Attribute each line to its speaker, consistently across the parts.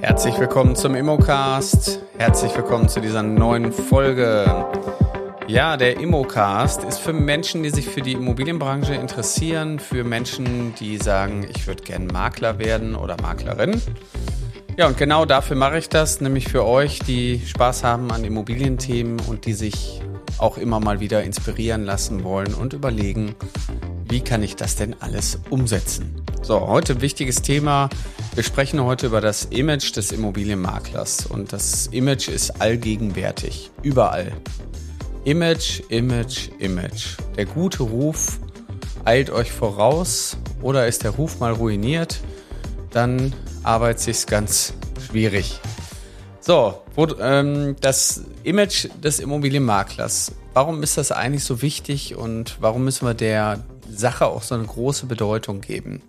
Speaker 1: Herzlich willkommen zum Immocast. Herzlich willkommen zu dieser neuen Folge. Ja, der Immocast ist für Menschen, die sich für die Immobilienbranche interessieren, für Menschen, die sagen, ich würde gern Makler werden oder Maklerin. Ja, und genau dafür mache ich das, nämlich für euch, die Spaß haben an Immobilienthemen und die sich auch immer mal wieder inspirieren lassen wollen und überlegen, wie kann ich das denn alles umsetzen? So, heute wichtiges Thema. Wir sprechen heute über das Image des Immobilienmaklers und das Image ist allgegenwärtig, überall. Image, Image, Image. Der gute Ruf eilt euch voraus oder ist der Ruf mal ruiniert, dann arbeitet sich ganz schwierig. So, ähm, das Image des Immobilienmaklers. Warum ist das eigentlich so wichtig und warum müssen wir der Sache auch so eine große Bedeutung geben?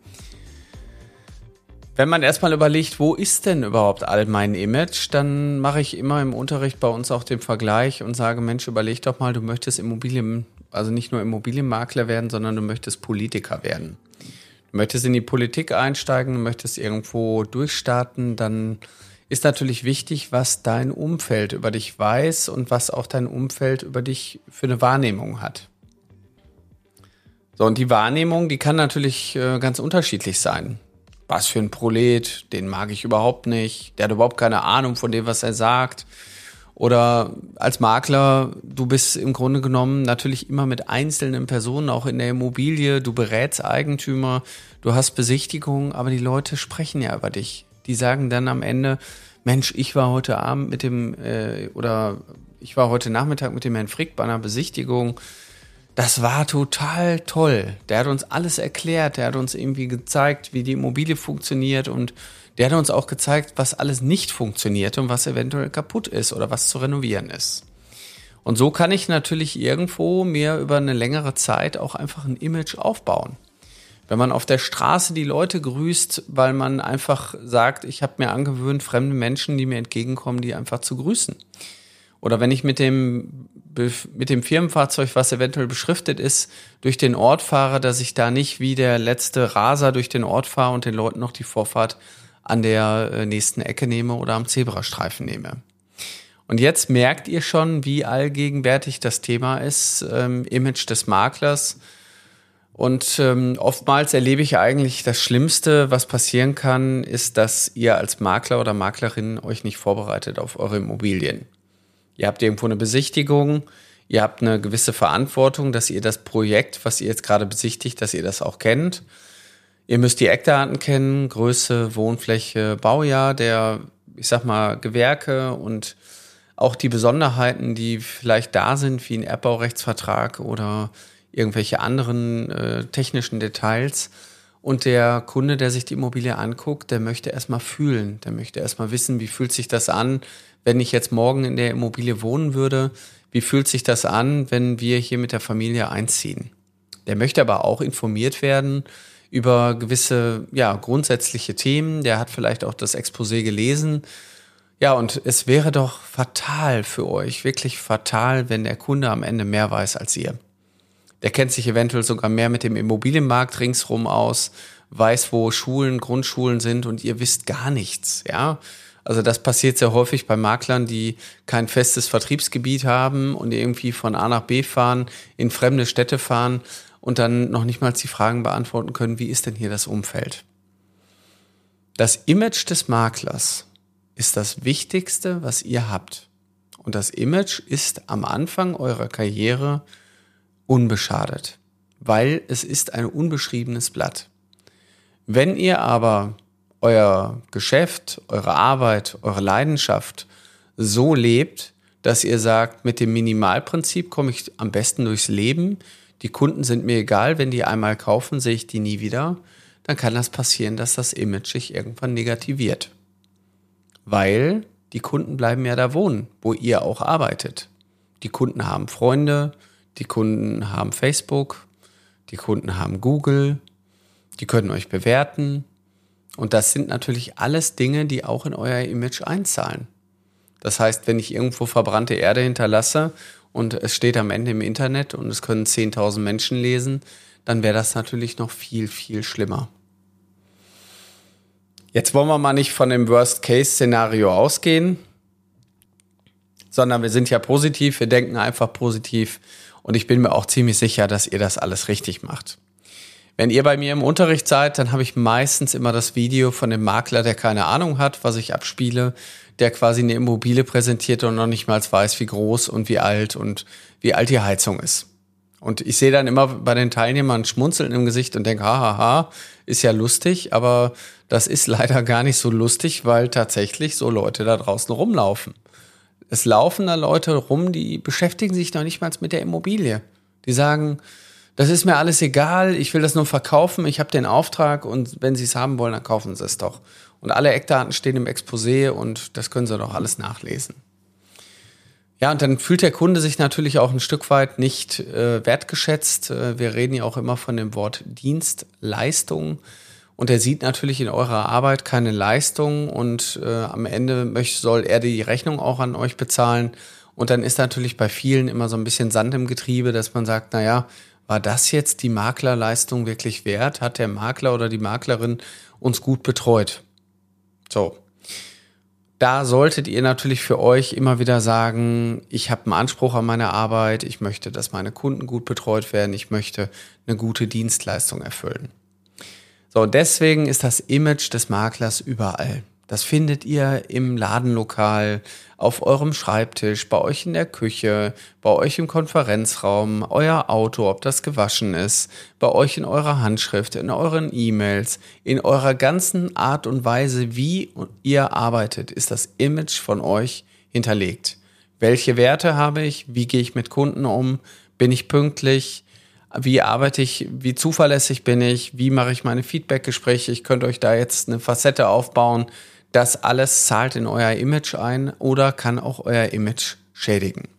Speaker 1: Wenn man erstmal überlegt, wo ist denn überhaupt all mein Image, dann mache ich immer im Unterricht bei uns auch den Vergleich und sage, Mensch, überleg doch mal, du möchtest Immobilien, also nicht nur Immobilienmakler werden, sondern du möchtest Politiker werden. Du möchtest in die Politik einsteigen, du möchtest irgendwo durchstarten, dann ist natürlich wichtig, was dein Umfeld über dich weiß und was auch dein Umfeld über dich für eine Wahrnehmung hat. So, und die Wahrnehmung, die kann natürlich äh, ganz unterschiedlich sein was für ein Prolet, den mag ich überhaupt nicht, der hat überhaupt keine Ahnung von dem, was er sagt. Oder als Makler, du bist im Grunde genommen natürlich immer mit einzelnen Personen, auch in der Immobilie, du berätst Eigentümer, du hast Besichtigungen, aber die Leute sprechen ja über dich. Die sagen dann am Ende, Mensch, ich war heute Abend mit dem, äh, oder ich war heute Nachmittag mit dem Herrn Frick bei einer Besichtigung, das war total toll. Der hat uns alles erklärt, der hat uns irgendwie gezeigt, wie die Immobilie funktioniert und der hat uns auch gezeigt, was alles nicht funktioniert und was eventuell kaputt ist oder was zu renovieren ist. Und so kann ich natürlich irgendwo mir über eine längere Zeit auch einfach ein Image aufbauen. Wenn man auf der Straße die Leute grüßt, weil man einfach sagt, ich habe mir angewöhnt, fremde Menschen, die mir entgegenkommen, die einfach zu grüßen. Oder wenn ich mit dem, mit dem Firmenfahrzeug, was eventuell beschriftet ist, durch den Ort fahre, dass ich da nicht wie der letzte Raser durch den Ort fahre und den Leuten noch die Vorfahrt an der äh, nächsten Ecke nehme oder am Zebrastreifen nehme. Und jetzt merkt ihr schon, wie allgegenwärtig das Thema ist, ähm, Image des Maklers. Und ähm, oftmals erlebe ich eigentlich das Schlimmste, was passieren kann, ist, dass ihr als Makler oder Maklerin euch nicht vorbereitet auf eure Immobilien. Ihr habt irgendwo eine Besichtigung, ihr habt eine gewisse Verantwortung, dass ihr das Projekt, was ihr jetzt gerade besichtigt, dass ihr das auch kennt. Ihr müsst die Eckdaten kennen, Größe, Wohnfläche, Baujahr der, ich sag mal, Gewerke und auch die Besonderheiten, die vielleicht da sind, wie ein Erbbaurechtsvertrag oder irgendwelche anderen äh, technischen Details. Und der Kunde, der sich die Immobilie anguckt, der möchte erstmal fühlen, der möchte erstmal wissen, wie fühlt sich das an, wenn ich jetzt morgen in der Immobilie wohnen würde, wie fühlt sich das an, wenn wir hier mit der Familie einziehen? Der möchte aber auch informiert werden über gewisse, ja, grundsätzliche Themen. Der hat vielleicht auch das Exposé gelesen. Ja, und es wäre doch fatal für euch, wirklich fatal, wenn der Kunde am Ende mehr weiß als ihr. Der kennt sich eventuell sogar mehr mit dem Immobilienmarkt ringsrum aus, weiß, wo Schulen, Grundschulen sind und ihr wisst gar nichts, ja. Also das passiert sehr häufig bei Maklern, die kein festes Vertriebsgebiet haben und irgendwie von A nach B fahren, in fremde Städte fahren und dann noch nicht mal die Fragen beantworten können, wie ist denn hier das Umfeld? Das Image des Maklers ist das Wichtigste, was ihr habt. Und das Image ist am Anfang eurer Karriere unbeschadet, weil es ist ein unbeschriebenes Blatt. Wenn ihr aber euer Geschäft, eure Arbeit, eure Leidenschaft so lebt, dass ihr sagt, mit dem Minimalprinzip komme ich am besten durchs Leben, die Kunden sind mir egal, wenn die einmal kaufen, sehe ich die nie wieder, dann kann das passieren, dass das Image sich irgendwann negativiert. Weil die Kunden bleiben ja da wohnen, wo ihr auch arbeitet. Die Kunden haben Freunde, die Kunden haben Facebook, die Kunden haben Google, die können euch bewerten, und das sind natürlich alles Dinge, die auch in euer Image einzahlen. Das heißt, wenn ich irgendwo verbrannte Erde hinterlasse und es steht am Ende im Internet und es können 10.000 Menschen lesen, dann wäre das natürlich noch viel, viel schlimmer. Jetzt wollen wir mal nicht von dem Worst-Case-Szenario ausgehen, sondern wir sind ja positiv, wir denken einfach positiv und ich bin mir auch ziemlich sicher, dass ihr das alles richtig macht. Wenn ihr bei mir im Unterricht seid, dann habe ich meistens immer das Video von dem Makler, der keine Ahnung hat, was ich abspiele, der quasi eine Immobilie präsentiert und noch nicht mal weiß, wie groß und wie alt und wie alt die Heizung ist. Und ich sehe dann immer bei den Teilnehmern Schmunzeln im Gesicht und denke, hahaha, ist ja lustig, aber das ist leider gar nicht so lustig, weil tatsächlich so Leute da draußen rumlaufen. Es laufen da Leute rum, die beschäftigen sich noch nicht mal mit der Immobilie. Die sagen, das ist mir alles egal, ich will das nur verkaufen, ich habe den Auftrag und wenn Sie es haben wollen, dann kaufen Sie es doch. Und alle Eckdaten stehen im Exposé und das können Sie doch alles nachlesen. Ja, und dann fühlt der Kunde sich natürlich auch ein Stück weit nicht äh, wertgeschätzt. Äh, wir reden ja auch immer von dem Wort Dienstleistung. Und er sieht natürlich in eurer Arbeit keine Leistung und äh, am Ende möchte, soll er die Rechnung auch an euch bezahlen. Und dann ist natürlich bei vielen immer so ein bisschen Sand im Getriebe, dass man sagt, na ja, war das jetzt die Maklerleistung wirklich wert? Hat der Makler oder die Maklerin uns gut betreut? So. Da solltet ihr natürlich für euch immer wieder sagen, ich habe einen Anspruch an meine Arbeit, ich möchte, dass meine Kunden gut betreut werden, ich möchte eine gute Dienstleistung erfüllen. So, deswegen ist das Image des Maklers überall. Das findet ihr im Ladenlokal, auf eurem Schreibtisch, bei euch in der Küche, bei euch im Konferenzraum, euer Auto, ob das gewaschen ist, bei euch in eurer Handschrift, in euren E-Mails, in eurer ganzen Art und Weise, wie ihr arbeitet, ist das Image von euch hinterlegt. Welche Werte habe ich? Wie gehe ich mit Kunden um? Bin ich pünktlich? Wie arbeite ich? Wie zuverlässig bin ich? Wie mache ich meine Feedbackgespräche? Ich könnte euch da jetzt eine Facette aufbauen das alles zahlt in euer Image ein oder kann auch euer Image schädigen.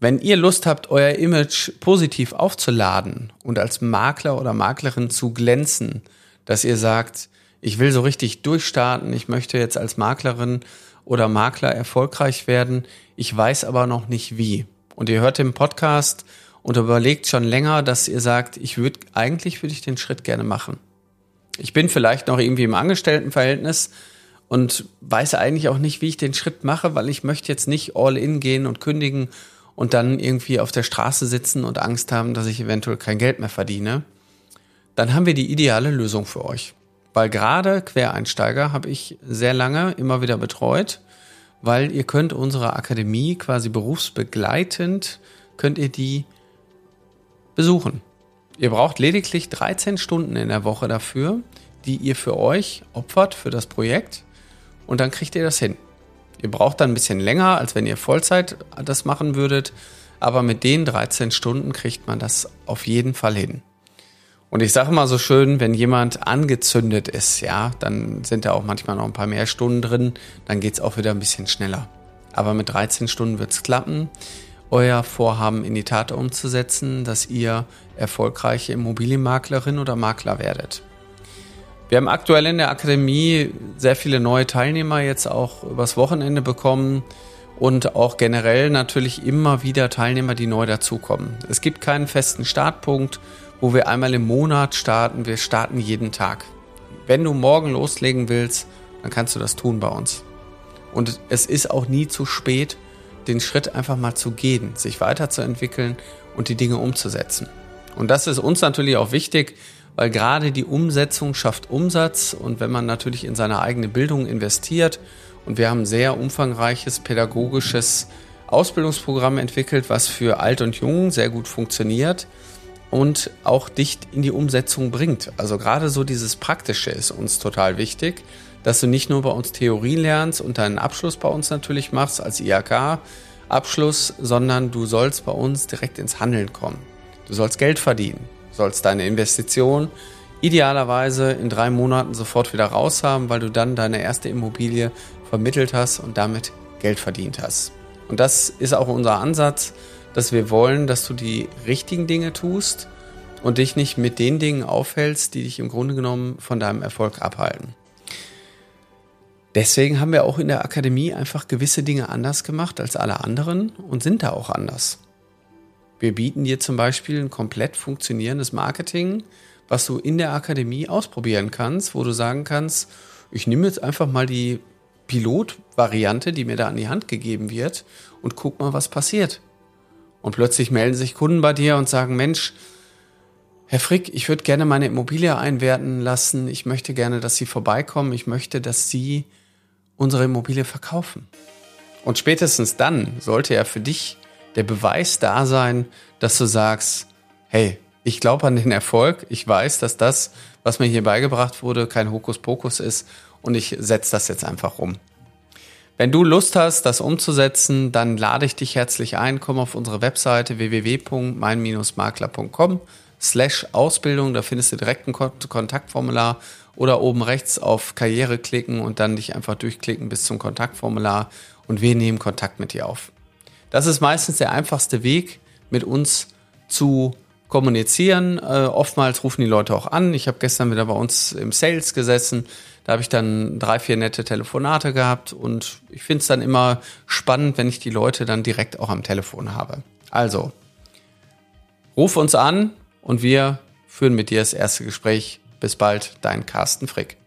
Speaker 1: Wenn ihr Lust habt, euer Image positiv aufzuladen und als Makler oder Maklerin zu glänzen, dass ihr sagt, ich will so richtig durchstarten, ich möchte jetzt als Maklerin oder Makler erfolgreich werden, ich weiß aber noch nicht wie. Und ihr hört den Podcast und überlegt schon länger, dass ihr sagt, ich würde, eigentlich würde ich den Schritt gerne machen. Ich bin vielleicht noch irgendwie im Angestelltenverhältnis, und weiß eigentlich auch nicht, wie ich den Schritt mache, weil ich möchte jetzt nicht all in gehen und kündigen und dann irgendwie auf der Straße sitzen und Angst haben, dass ich eventuell kein Geld mehr verdiene. Dann haben wir die ideale Lösung für euch. Weil gerade Quereinsteiger habe ich sehr lange immer wieder betreut, weil ihr könnt unsere Akademie quasi berufsbegleitend, könnt ihr die besuchen. Ihr braucht lediglich 13 Stunden in der Woche dafür, die ihr für euch opfert für das Projekt und dann kriegt ihr das hin. Ihr braucht dann ein bisschen länger, als wenn ihr Vollzeit das machen würdet, aber mit den 13 Stunden kriegt man das auf jeden Fall hin. Und ich sage mal so schön, wenn jemand angezündet ist, ja, dann sind da auch manchmal noch ein paar mehr Stunden drin, dann geht es auch wieder ein bisschen schneller. Aber mit 13 Stunden wird es klappen, euer Vorhaben in die Tat umzusetzen, dass ihr erfolgreiche Immobilienmaklerin oder Makler werdet. Wir haben aktuell in der Akademie sehr viele neue Teilnehmer jetzt auch übers Wochenende bekommen und auch generell natürlich immer wieder Teilnehmer, die neu dazukommen. Es gibt keinen festen Startpunkt, wo wir einmal im Monat starten. Wir starten jeden Tag. Wenn du morgen loslegen willst, dann kannst du das tun bei uns. Und es ist auch nie zu spät, den Schritt einfach mal zu gehen, sich weiterzuentwickeln und die Dinge umzusetzen. Und das ist uns natürlich auch wichtig, weil gerade die Umsetzung schafft Umsatz und wenn man natürlich in seine eigene Bildung investiert und wir haben ein sehr umfangreiches pädagogisches Ausbildungsprogramm entwickelt, was für alt und jung sehr gut funktioniert und auch dicht in die Umsetzung bringt. Also gerade so dieses Praktische ist uns total wichtig, dass du nicht nur bei uns Theorie lernst und deinen Abschluss bei uns natürlich machst als IHK Abschluss, sondern du sollst bei uns direkt ins Handeln kommen. Du sollst Geld verdienen sollst deine Investition idealerweise in drei Monaten sofort wieder raus haben, weil du dann deine erste Immobilie vermittelt hast und damit Geld verdient hast. Und das ist auch unser Ansatz, dass wir wollen, dass du die richtigen Dinge tust und dich nicht mit den Dingen aufhältst, die dich im Grunde genommen von deinem Erfolg abhalten. Deswegen haben wir auch in der Akademie einfach gewisse Dinge anders gemacht als alle anderen und sind da auch anders. Wir bieten dir zum Beispiel ein komplett funktionierendes Marketing, was du in der Akademie ausprobieren kannst, wo du sagen kannst, ich nehme jetzt einfach mal die Pilotvariante, die mir da an die Hand gegeben wird und guck mal, was passiert. Und plötzlich melden sich Kunden bei dir und sagen, Mensch, Herr Frick, ich würde gerne meine Immobilie einwerten lassen. Ich möchte gerne, dass Sie vorbeikommen. Ich möchte, dass Sie unsere Immobilie verkaufen. Und spätestens dann sollte ja für dich der Beweis da sein, dass du sagst, hey, ich glaube an den Erfolg. Ich weiß, dass das, was mir hier beigebracht wurde, kein Hokuspokus ist und ich setze das jetzt einfach um. Wenn du Lust hast, das umzusetzen, dann lade ich dich herzlich ein. Komm auf unsere Webseite www.mein-makler.com slash Ausbildung. Da findest du direkt ein Kontaktformular oder oben rechts auf Karriere klicken und dann dich einfach durchklicken bis zum Kontaktformular und wir nehmen Kontakt mit dir auf. Das ist meistens der einfachste Weg, mit uns zu kommunizieren. Äh, oftmals rufen die Leute auch an. Ich habe gestern wieder bei uns im Sales gesessen. Da habe ich dann drei, vier nette Telefonate gehabt und ich finde es dann immer spannend, wenn ich die Leute dann direkt auch am Telefon habe. Also, ruf uns an und wir führen mit dir das erste Gespräch. Bis bald, dein Carsten Frick.